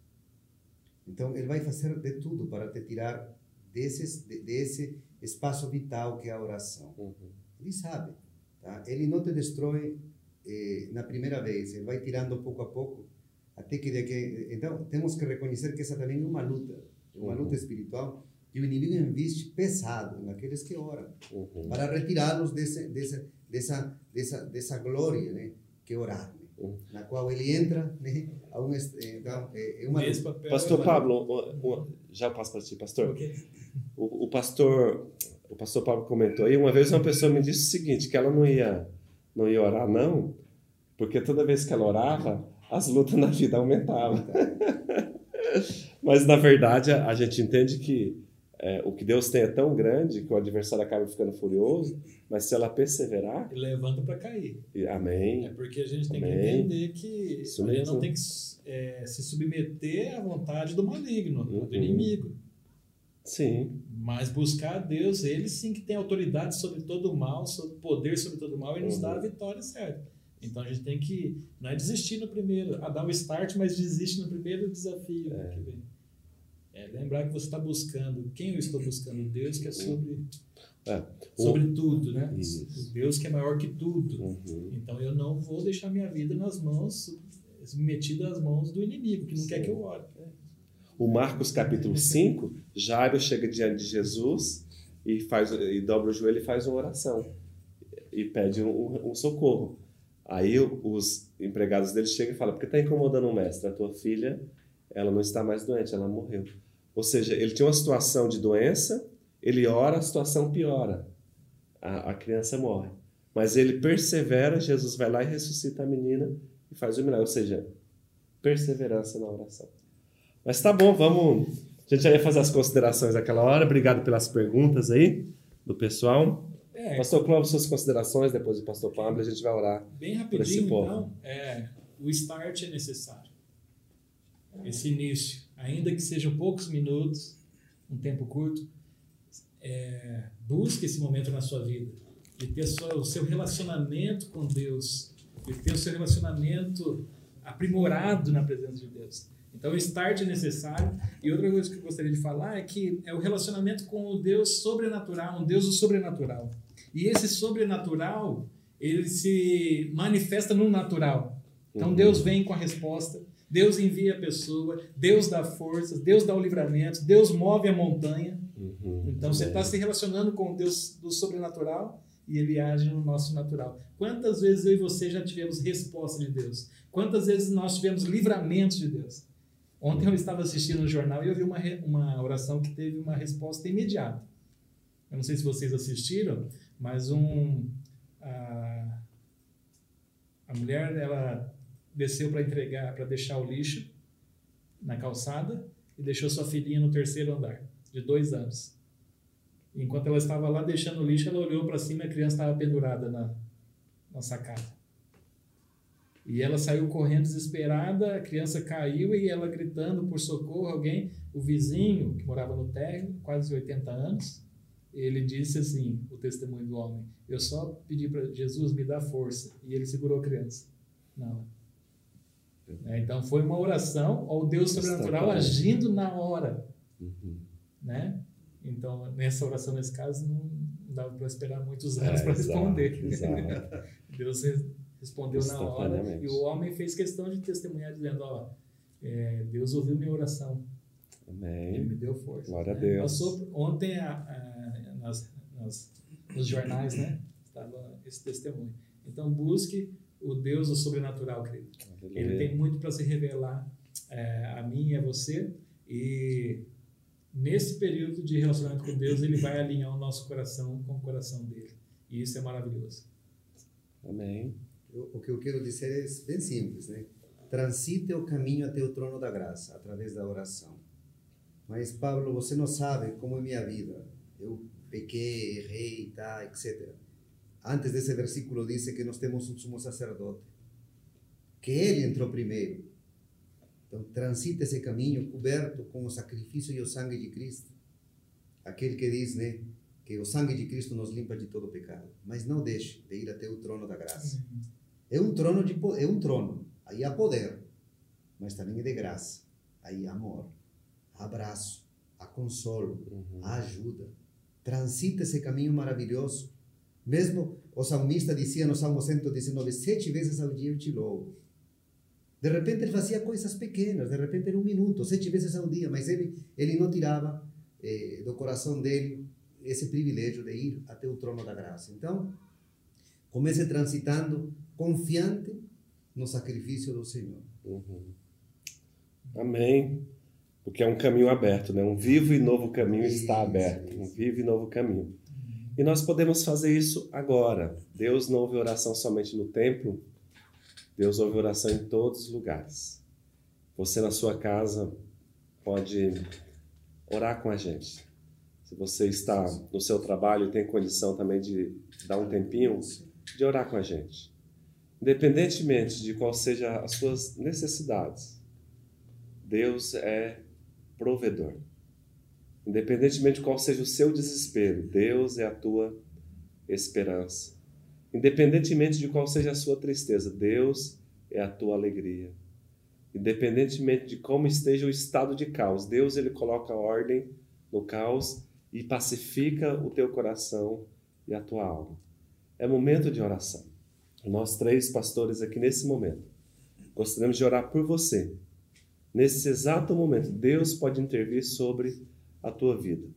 Então, ele vai fazer de tudo para te tirar desses, de- desse espaço vital que é a oração. Uhum. Ele sabe. tá? ele não te destrói eh, na primeira vez, ele vai tirando pouco a pouco, até que, que então temos que reconhecer que essa também é uma luta, uma luta espiritual que o inimigo investe pesado naqueles que oram Uhum. para retirá-los desse, desse, dessa dessa dessa glória, né, que é orar, Uhum. na qual ele entra, né, a um, então é, uma papel Pastor é- Pablo, já passo para ti, pastor. Ok. O, o pastor, o pastor Pablo comentou aí, uma vez uma pessoa me disse o seguinte, que ela não ia, não ia orar não, porque toda vez que ela orava, as lutas na vida aumentavam. Mas na verdade a gente entende que é, o que Deus tem é tão grande que o adversário acaba ficando furioso, mas se ela perseverar, E levanta para cair. e- É amém. porque a gente tem que Amém. entender que Isso a gente mesmo. não tem que é, se submeter à vontade do maligno, Uhum. do inimigo. Sim, Mas buscar a Deus, ele sim que tem autoridade sobre todo o mal, sobre poder sobre todo o mal, e nos Uhum. dá a vitória certa. Então a gente tem que não é desistir no primeiro, a dar o start, mas desiste no primeiro desafio que vem. É lembrar que você está buscando, quem eu estou buscando? Deus que é sobre, É. sobre tudo, né? Isso. Deus que é maior que tudo. Uhum. Então eu não vou deixar minha vida nas mãos, submetida às mãos do inimigo, que não quer que eu ore. O Marcos capítulo 5, Jairo chega diante de Jesus e faz e dobra o joelho e faz uma oração e pede um, um socorro. Aí os empregados dele chegam e falam: "Porque está incomodando o mestre? A tua filha, ela não está mais doente, ela morreu." Ou seja, ele tinha uma situação de doença, ele ora, a situação piora, a, a criança morre. Mas ele persevera, Jesus vai lá e ressuscita a menina e faz o milagre. Ou seja, perseverança na oração. Mas tá bom, vamos. A gente já ia fazer as considerações naquela hora. Obrigado pelas perguntas aí do pessoal. É, Pastor Clóvis, suas considerações, depois do Pastor Pablo, a gente vai orar. Bem por esse rapidinho, povo. então, é, o start é necessário. Esse início, ainda que sejam poucos minutos, um tempo curto, é, busque esse momento na sua vida, de ter o seu relacionamento com Deus, de ter o seu relacionamento aprimorado na presença de Deus. Então, o start é necessário. E outra coisa que eu gostaria de falar é que é o relacionamento com o Deus sobrenatural, um Deus do sobrenatural. E esse sobrenatural, ele se manifesta no natural. Então, Uhum. Deus vem com a resposta, Deus envia a pessoa, Deus dá forças, Deus dá o livramento, Deus move a montanha. Uhum. Então, você está se relacionando com o Deus do sobrenatural e ele age no nosso natural. Quantas vezes eu e você já tivemos resposta de Deus? Quantas vezes nós tivemos livramento de Deus? Ontem eu estava assistindo um jornal e eu vi uma, uma oração que teve uma resposta imediata. Eu não sei se vocês assistiram, mas um a, a mulher ela desceu para entregar, para deixar o lixo na calçada e deixou sua filhinha no terceiro andar, de dois anos. Enquanto ela estava lá deixando o lixo, ela olhou para cima e a criança estava pendurada na, na sacada. E ela saiu correndo desesperada, a criança caiu e ela gritando por socorro, alguém, o vizinho que morava no térreo, quase 80 anos, ele disse assim, o testemunho do homem, eu só pedi para Jesus me dar força, e ele segurou a criança. Não. É, então foi uma oração ao Deus sobrenatural agindo na hora, Uhum. né? Então nessa oração nesse caso não dava para esperar muitos É, anos para exato, responder. exato. Deus re- respondeu na hora e o homem fez questão de testemunhar dizendo, ó, é, Deus ouviu minha oração, ele Amém. me deu força. Glória a né? Deus. Passou ontem a- a- nas, nas- nos jornais, né? Estava esse testemunho. Então busque o Deus do sobrenatural, querido. Ele Aleluia. tem muito para se revelar é, a mim e a você. E nesse período de relacionamento com Deus, ele vai alinhar o nosso coração com o coração dele. E isso é maravilhoso. Amém. Eu- o que eu quero dizer é bem simples, né? Transite o caminho até o trono da graça através da oração. Mas Pablo, você não sabe como é minha vida. Eu pequei, errei, tá, etc. Antes desse versículo diz que nós temos um sumo sacerdote, que ele entrou primeiro. Então, transite esse caminho coberto com o sacrifício e o sangue de Cristo. Aquele que né, que o sangue de Cristo nos limpa de todo pecado. Mas não deixe de ir até o trono da graça. É um trono de é um trono. Aí há poder, mas também é de graça. Aí há amor, há abraço, há consolo, há ajuda. Transita esse caminho maravilhoso Mesmo o salmista dizia no Salmo 119, sete vezes ao dia eu te louvo. De repente ele fazia coisas pequenas, de repente era um minuto, sete vezes ao dia, mas ele, ele não tirava eh, do coração dele esse privilégio de ir até o trono da graça. Então, comece transitando confiante no sacrifício do Senhor. Uhum. Amém. Porque é um caminho aberto, né? Um vivo e novo caminho está aberto. Um vivo e novo caminho. E nós podemos fazer isso agora. Deus não ouve oração somente no templo, Deus ouve oração em todos os lugares. Você na sua casa pode orar com a gente. Se você está no seu trabalho e tem condição também de dar um tempinho, de orar com a gente. Independentemente de qual seja as suas necessidades, Deus é provedor. Independentemente de qual seja o seu desespero, Deus é a tua esperança. Independentemente de qual seja a sua tristeza, Deus é a tua alegria. Independentemente de como esteja o estado de caos, Deus ele coloca ordem no caos e pacifica o teu coração e a tua alma. É momento de oração. Nós três pastores aqui nesse momento gostaríamos de orar por você. Nesse exato momento, Deus pode intervir sobre a tua vida.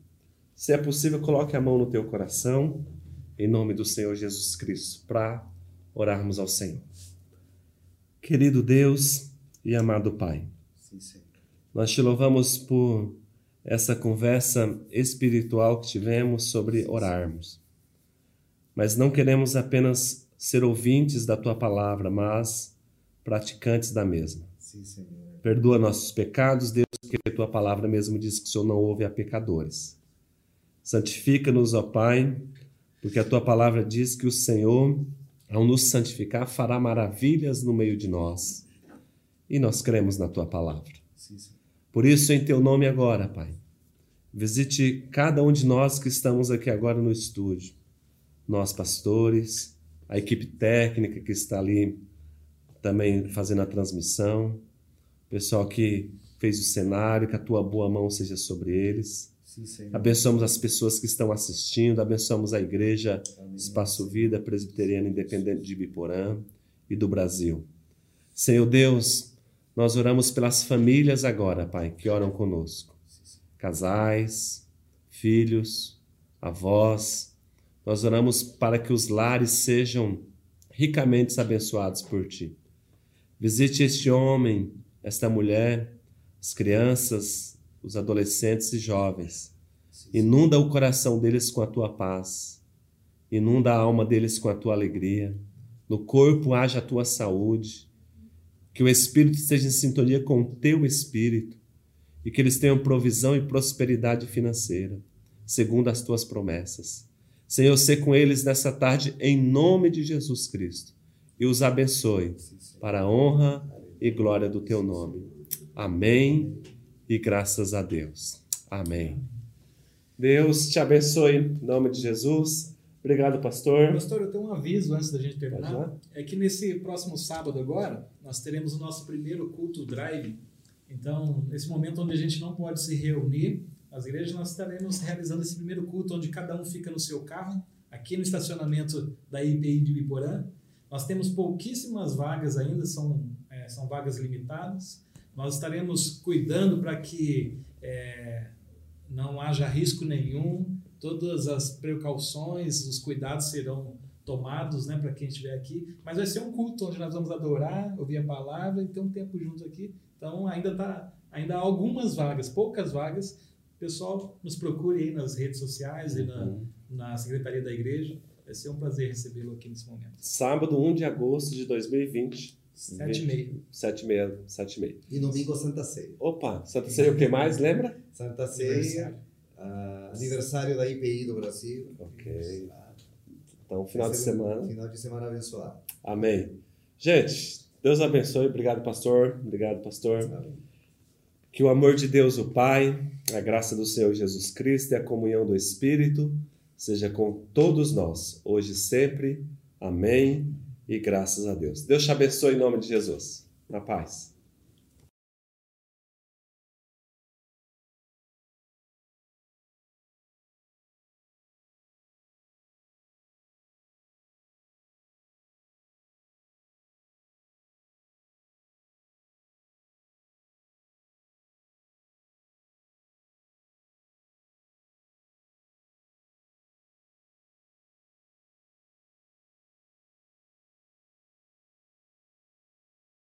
Se é possível, coloque a mão no teu coração, em nome do Senhor Jesus Cristo, para orarmos ao Senhor. Querido Deus e amado Pai, Sim, nós te louvamos por essa conversa espiritual que tivemos sobre orarmos. Mas não queremos apenas ser ouvintes da tua palavra, mas praticantes da mesma. Sim, Senhor. Perdoa nossos pecados, Deus, porque a tua palavra mesmo diz que o Senhor não ouve a pecadores. Santifica-nos, ó Pai, porque a tua palavra diz que o Senhor, ao nos santificar, fará maravilhas no meio de nós. E nós cremos na tua palavra. Por isso, em teu nome agora, Pai, visite cada um de nós que estamos aqui agora no estúdio. Nós, pastores, a equipe técnica que está ali também fazendo a transmissão, pessoal que fez o cenário, que a tua boa mão seja sobre eles. Sim. Abençoamos as pessoas que estão assistindo, abençoamos a igreja Amém. Espaço Vida Presbiteriana Independente de Biporã e do Brasil. Senhor Deus, nós oramos pelas famílias agora, Pai, que oram conosco. Casais, filhos, avós. Nós oramos para que os lares sejam ricamente abençoados por Ti. Visite este homem, esta mulher, as crianças, os adolescentes e jovens. Inunda o coração deles com a tua paz. Inunda a alma deles com a tua alegria. No corpo haja a tua saúde. Que o espírito esteja em sintonia com o teu espírito e que eles tenham provisão e prosperidade financeira, segundo as tuas promessas. Senhor, sê com eles nessa tarde em nome de Jesus Cristo e os abençoe para a honra e glória do teu nome. Amém e graças a Deus. Amém. Deus te abençoe em nome de Jesus. Obrigado, pastor. Pastor, eu tenho um aviso antes da gente terminar. É que nesse próximo sábado agora, nós teremos o nosso primeiro culto drive. Então, nesse momento onde a gente não pode se reunir, as igrejas nós estaremos realizando esse primeiro culto onde cada um fica no seu carro, aqui no estacionamento da IPI de Biporã. Nós temos pouquíssimas vagas ainda, são, é, são vagas limitadas. Nós estaremos cuidando para que é, não haja risco nenhum, todas as precauções, os cuidados serão tomados né, para quem estiver aqui. Mas vai ser um culto onde nós vamos adorar, ouvir a palavra e ter um tempo juntos aqui. Então ainda tá, ainda há algumas vagas, poucas vagas. Pessoal, nos procure aí nas redes sociais e na, Uhum. na secretaria da igreja. Vai ser um prazer recebê-lo aqui nesse momento. Sábado, 1 de agosto de 2020. Sete e meia. 7 e meia, 7 e meia. E domingo Santa Ceia. Opa, Santa Ceia o que mais, lembra? Santa Ceia, ah, aniversário da IPI do Brasil. Ok. Então, final de ser um semana. Final de semana abençoado. Amém. Gente, Deus abençoe. Obrigado, pastor. Obrigado, pastor. Amém. Que o amor de Deus, o Pai, a graça do Senhor Jesus Cristo e a comunhão do Espírito seja com todos nós, hoje e sempre. Amém. E graças a Deus. Deus te abençoe em nome de Jesus. Na paz.